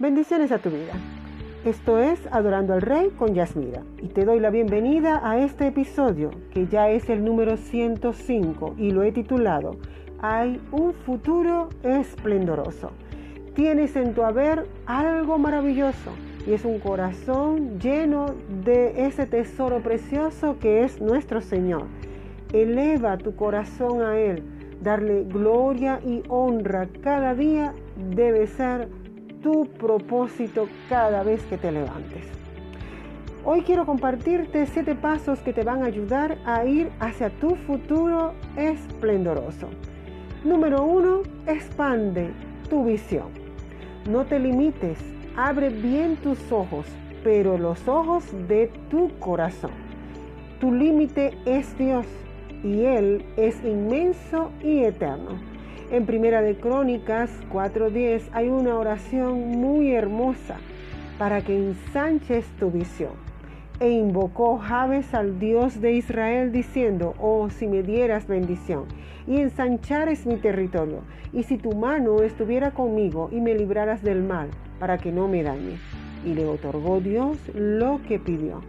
Bendiciones a tu vida. Esto es Adorando al Rey con Yasmira y te doy la bienvenida a este episodio que ya es el número 105 y lo he titulado Hay un futuro esplendoroso. Tienes en tu haber algo maravilloso y es un corazón lleno de ese tesoro precioso que es nuestro Señor. Eleva tu corazón a Él. Darle gloria y honra cada día debe ser tu propósito cada vez que te levantes. Hoy quiero compartirte siete pasos que te van a ayudar a ir hacia tu futuro esplendoroso. Número uno, expande tu visión. No te limites, abre bien tus ojos, pero los ojos de tu corazón. Tu límite es Dios y Él es inmenso y eterno. En Primera de Crónicas 4:10 hay una oración muy hermosa para que ensanches tu visión. E invocó Jabes al Dios de Israel diciendo, oh, si me dieras bendición y ensanchares mi territorio, y si tu mano estuviera conmigo y me libraras del mal, para que no me dañe. Y le otorgó Dios lo que pidió.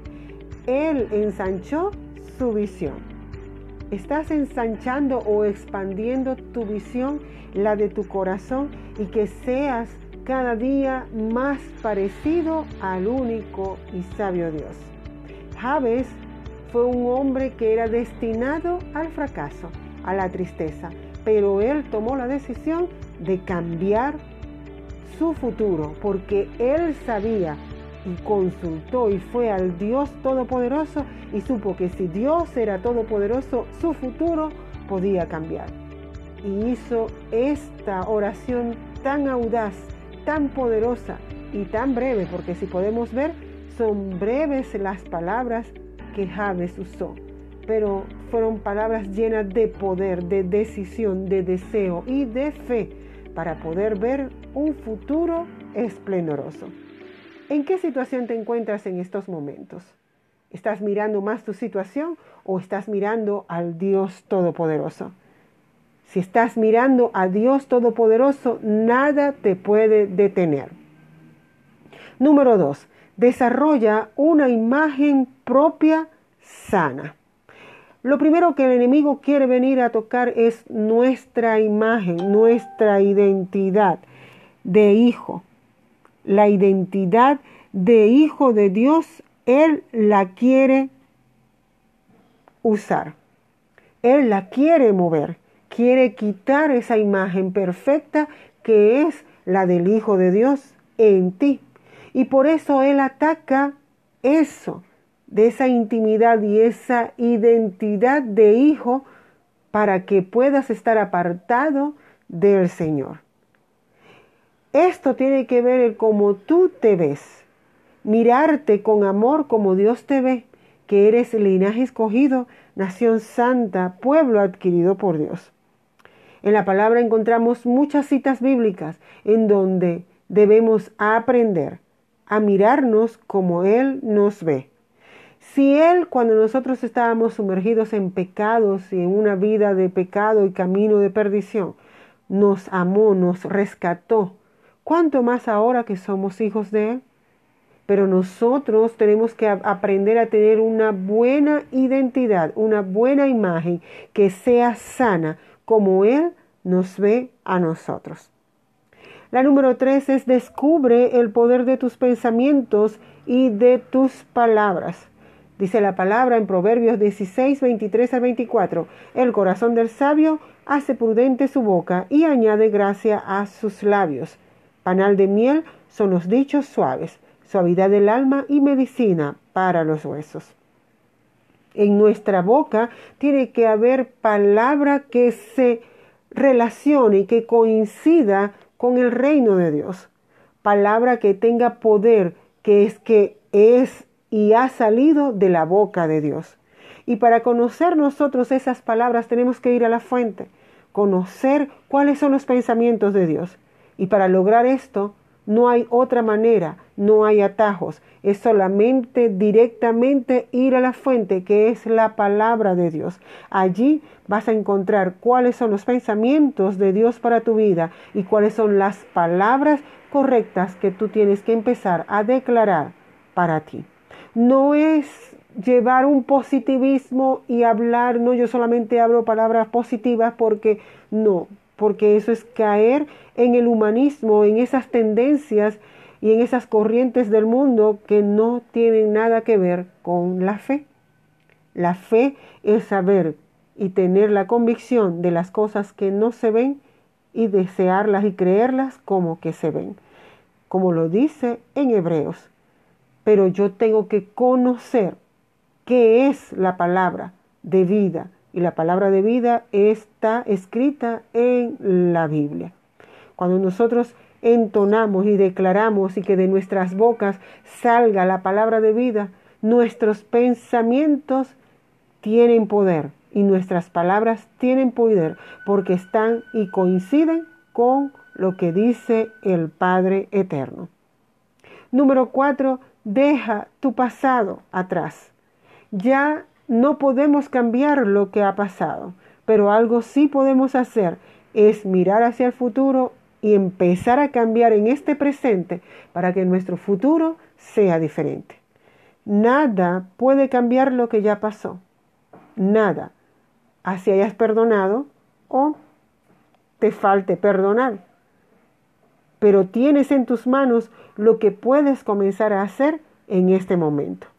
Él ensanchó su visión. Estás ensanchando o expandiendo tu visión, la de tu corazón, y que seas cada día más parecido al único y sabio Dios. Javes fue un hombre que era destinado al fracaso, a la tristeza, pero él tomó la decisión de cambiar su futuro porque él sabía y consultó y fue al Dios Todopoderoso y supo que si Dios era todopoderoso, su futuro podía cambiar. Y hizo esta oración tan audaz, tan poderosa y tan breve, porque si podemos ver, son breves las palabras que Javes usó, pero fueron palabras llenas de poder, de decisión, de deseo y de fe para poder ver un futuro esplendoroso. ¿En qué situación te encuentras en estos momentos? ¿Estás mirando más tu situación o estás mirando al Dios Todopoderoso? Si estás mirando a Dios Todopoderoso, nada te puede detener. Número dos, desarrolla una imagen propia sana. Lo primero que el enemigo quiere venir a tocar es nuestra imagen, nuestra identidad de hijo, la identidad de hijo de Dios, Él la quiere usar. Él la quiere mover. Quiere quitar esa imagen perfecta que es la del Hijo de Dios en ti. Y por eso Él ataca eso, de esa intimidad y esa identidad de hijo para que puedas estar apartado del Señor. Esto tiene que ver el cómo tú te ves, mirarte con amor como Dios te ve, que eres linaje escogido, nación santa, pueblo adquirido por Dios. En la palabra encontramos muchas citas bíblicas en donde debemos aprender a mirarnos como Él nos ve. Si Él, cuando nosotros estábamos sumergidos en pecados y en una vida de pecado y camino de perdición, nos amó, nos rescató, ¿Cuánto más ahora que somos hijos de Él? Pero nosotros tenemos que aprender a tener una buena identidad, una buena imagen que sea sana como Él nos ve a nosotros. La número tres es descubre el poder de tus pensamientos y de tus palabras. Dice la palabra en Proverbios 16, 23 a 24. El corazón del sabio hace prudente su boca y añade gracia a sus labios. Panal de miel son los dichos suaves, suavidad del alma y medicina para los huesos. En nuestra boca tiene que haber palabra que se relacione y que coincida con el reino de Dios. Palabra que tenga poder, que es que es y ha salido de la boca de Dios. Y para conocer nosotros esas palabras tenemos que ir a la fuente, conocer cuáles son los pensamientos de Dios. Y para lograr esto no hay otra manera, no hay atajos, es solamente directamente ir a la fuente que es la palabra de Dios. Allí vas a encontrar cuáles son los pensamientos de Dios para tu vida y cuáles son las palabras correctas que tú tienes que empezar a declarar para ti. No es llevar un positivismo y hablar, no, yo solamente hablo palabras positivas porque no, porque eso es caer en el humanismo, en esas tendencias y en esas corrientes del mundo que no tienen nada que ver con la fe. La fe es saber y tener la convicción de las cosas que no se ven y desearlas y creerlas como que se ven, como lo dice en Hebreos. Pero yo tengo que conocer qué es la palabra de vida. Y la palabra de vida está escrita en la Biblia. Cuando nosotros entonamos y declaramos y que de nuestras bocas salga la palabra de vida, nuestros pensamientos tienen poder y nuestras palabras tienen poder porque están y coinciden con lo que dice el Padre Eterno. Número cuatro, deja tu pasado atrás. Ya no podemos cambiar lo que ha pasado, pero algo sí podemos hacer es mirar hacia el futuro y empezar a cambiar en este presente para que nuestro futuro sea diferente. Nada puede cambiar lo que ya pasó. Nada así hayas perdonado o te falte perdonar. Pero tienes en tus manos lo que puedes comenzar a hacer en este momento.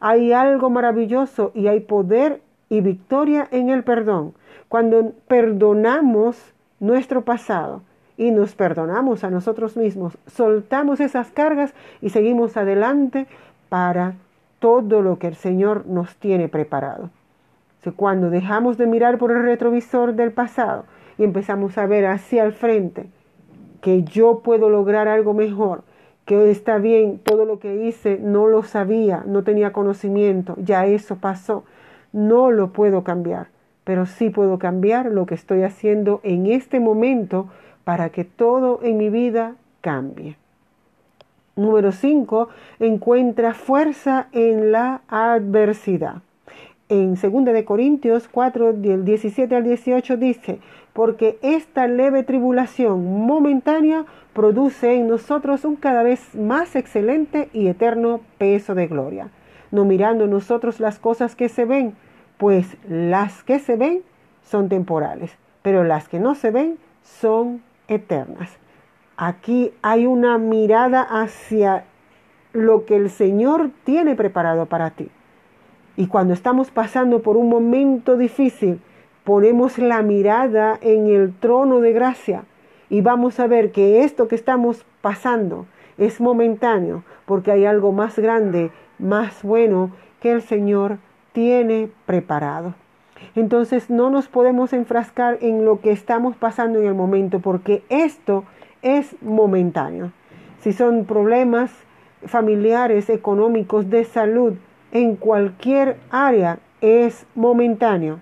Hay algo maravilloso y hay poder y victoria en el perdón. Cuando perdonamos nuestro pasado y nos perdonamos a nosotros mismos, soltamos esas cargas y seguimos adelante para todo lo que el Señor nos tiene preparado cuando dejamos de mirar por el retrovisor del pasado y empezamos a ver hacia el frente que yo puedo lograr algo mejor, que está bien, todo lo que hice no lo sabía, no tenía conocimiento, ya eso pasó, no lo puedo cambiar, pero sí puedo cambiar lo que estoy haciendo en este momento para que todo en mi vida cambie. Número 5. Encuentra fuerza en la adversidad en 2 de Corintios 4, del 17 al 18 dice, porque esta leve tribulación momentánea produce en nosotros un cada vez más excelente y eterno peso de gloria, no mirando nosotros las cosas que se ven, pues las que se ven son temporales, pero las que no se ven son eternas. Aquí hay una mirada hacia lo que el Señor tiene preparado para ti. Y cuando estamos pasando por un momento difícil, ponemos la mirada en el trono de gracia y vamos a ver que esto que estamos pasando es momentáneo porque hay algo más grande, más bueno que el Señor tiene preparado. Entonces no nos podemos enfrascar en lo que estamos pasando en el momento porque esto es momentáneo. Si son problemas familiares, económicos, de salud, en cualquier área es momentáneo,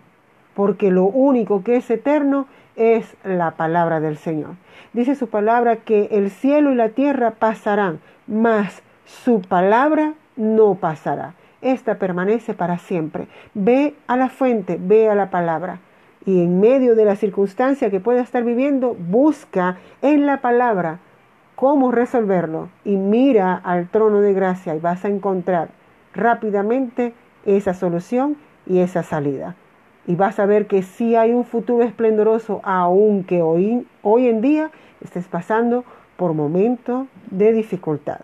porque lo único que es eterno es la palabra del Señor. Dice su palabra que el cielo y la tierra pasarán, mas su palabra no pasará. Esta permanece para siempre. Ve a la fuente, ve a la palabra. Y en medio de la circunstancia que pueda estar viviendo, busca en la palabra cómo resolverlo y mira al trono de gracia y vas a encontrar rápidamente esa solución y esa salida. Y vas a ver que sí hay un futuro esplendoroso, aunque hoy, hoy en día estés pasando por momentos de dificultad.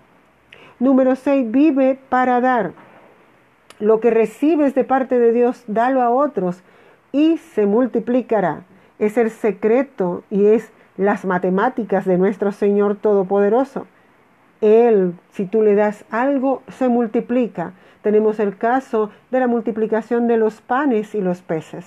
Número 6. Vive para dar. Lo que recibes de parte de Dios, dalo a otros y se multiplicará. Es el secreto y es las matemáticas de nuestro Señor Todopoderoso. Él, si tú le das algo, se multiplica. Tenemos el caso de la multiplicación de los panes y los peces.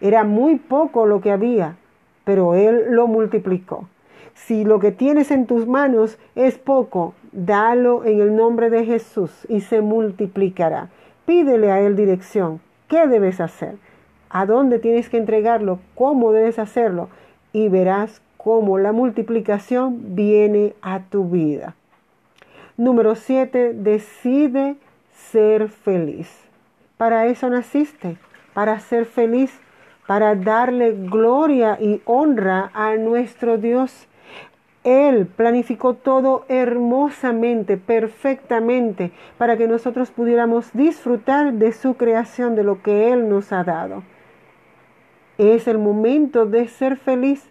Era muy poco lo que había, pero Él lo multiplicó. Si lo que tienes en tus manos es poco, dalo en el nombre de Jesús y se multiplicará. Pídele a Él dirección. ¿Qué debes hacer? ¿A dónde tienes que entregarlo? ¿Cómo debes hacerlo? Y verás cómo la multiplicación viene a tu vida. Número 7. Decide ser feliz. Para eso naciste, para ser feliz, para darle gloria y honra a nuestro Dios. Él planificó todo hermosamente, perfectamente, para que nosotros pudiéramos disfrutar de su creación, de lo que Él nos ha dado. Es el momento de ser feliz.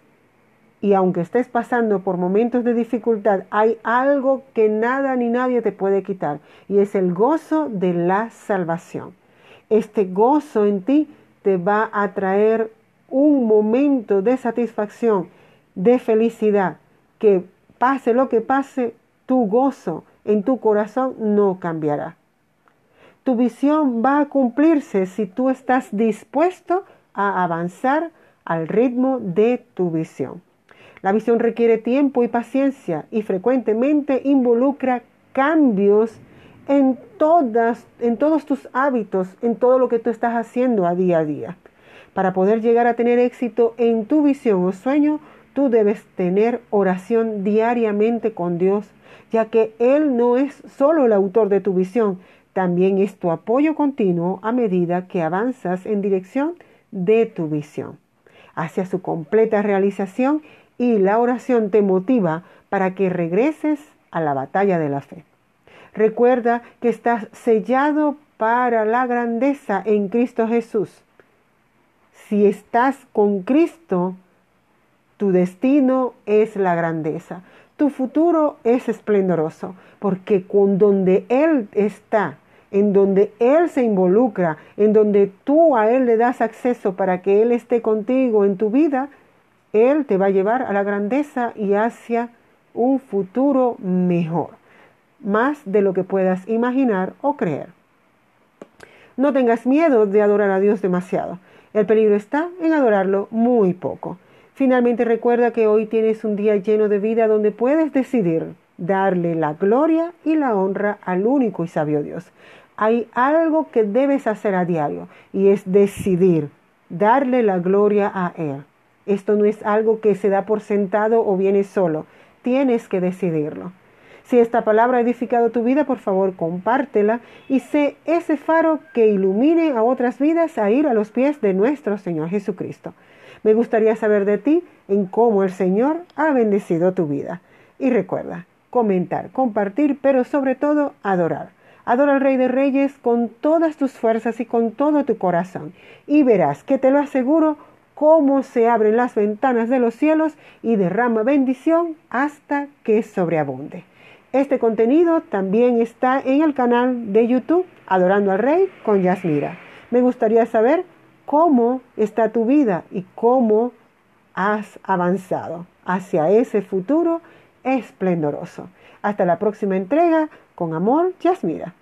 Y aunque estés pasando por momentos de dificultad, hay algo que nada ni nadie te puede quitar. Y es el gozo de la salvación. Este gozo en ti te va a traer un momento de satisfacción, de felicidad que pase lo que pase, tu gozo en tu corazón no cambiará. Tu visión va a cumplirse si tú estás dispuesto a avanzar al ritmo de tu visión. La visión requiere tiempo y paciencia y frecuentemente involucra cambios en, todas, en todos tus hábitos, en todo lo que tú estás haciendo a día a día. Para poder llegar a tener éxito en tu visión o sueño, Tú debes tener oración diariamente con Dios, ya que Él no es solo el autor de tu visión, también es tu apoyo continuo a medida que avanzas en dirección de tu visión, hacia su completa realización y la oración te motiva para que regreses a la batalla de la fe. Recuerda que estás sellado para la grandeza en Cristo Jesús. Si estás con Cristo, tu destino es la grandeza. Tu futuro es esplendoroso, porque con donde Él está, en donde Él se involucra, en donde tú a Él le das acceso para que Él esté contigo en tu vida, Él te va a llevar a la grandeza y hacia un futuro mejor, más de lo que puedas imaginar o creer. No tengas miedo de adorar a Dios demasiado. El peligro está en adorarlo muy poco. Finalmente recuerda que hoy tienes un día lleno de vida donde puedes decidir darle la gloria y la honra al único y sabio Dios. Hay algo que debes hacer a diario y es decidir darle la gloria a Él. Esto no es algo que se da por sentado o viene solo. Tienes que decidirlo. Si esta palabra ha edificado tu vida, por favor, compártela y sé ese faro que ilumine a otras vidas a ir a los pies de nuestro Señor Jesucristo. Me gustaría saber de ti en cómo el Señor ha bendecido tu vida. Y recuerda, comentar, compartir, pero sobre todo adorar. Adora al Rey de Reyes con todas tus fuerzas y con todo tu corazón. Y verás que te lo aseguro cómo se abren las ventanas de los cielos y derrama bendición hasta que sobreabunde. Este contenido también está en el canal de YouTube Adorando al Rey con Yasmira. Me gustaría saber cómo está tu vida y cómo has avanzado hacia ese futuro esplendoroso. Hasta la próxima entrega. Con amor, Yasmira.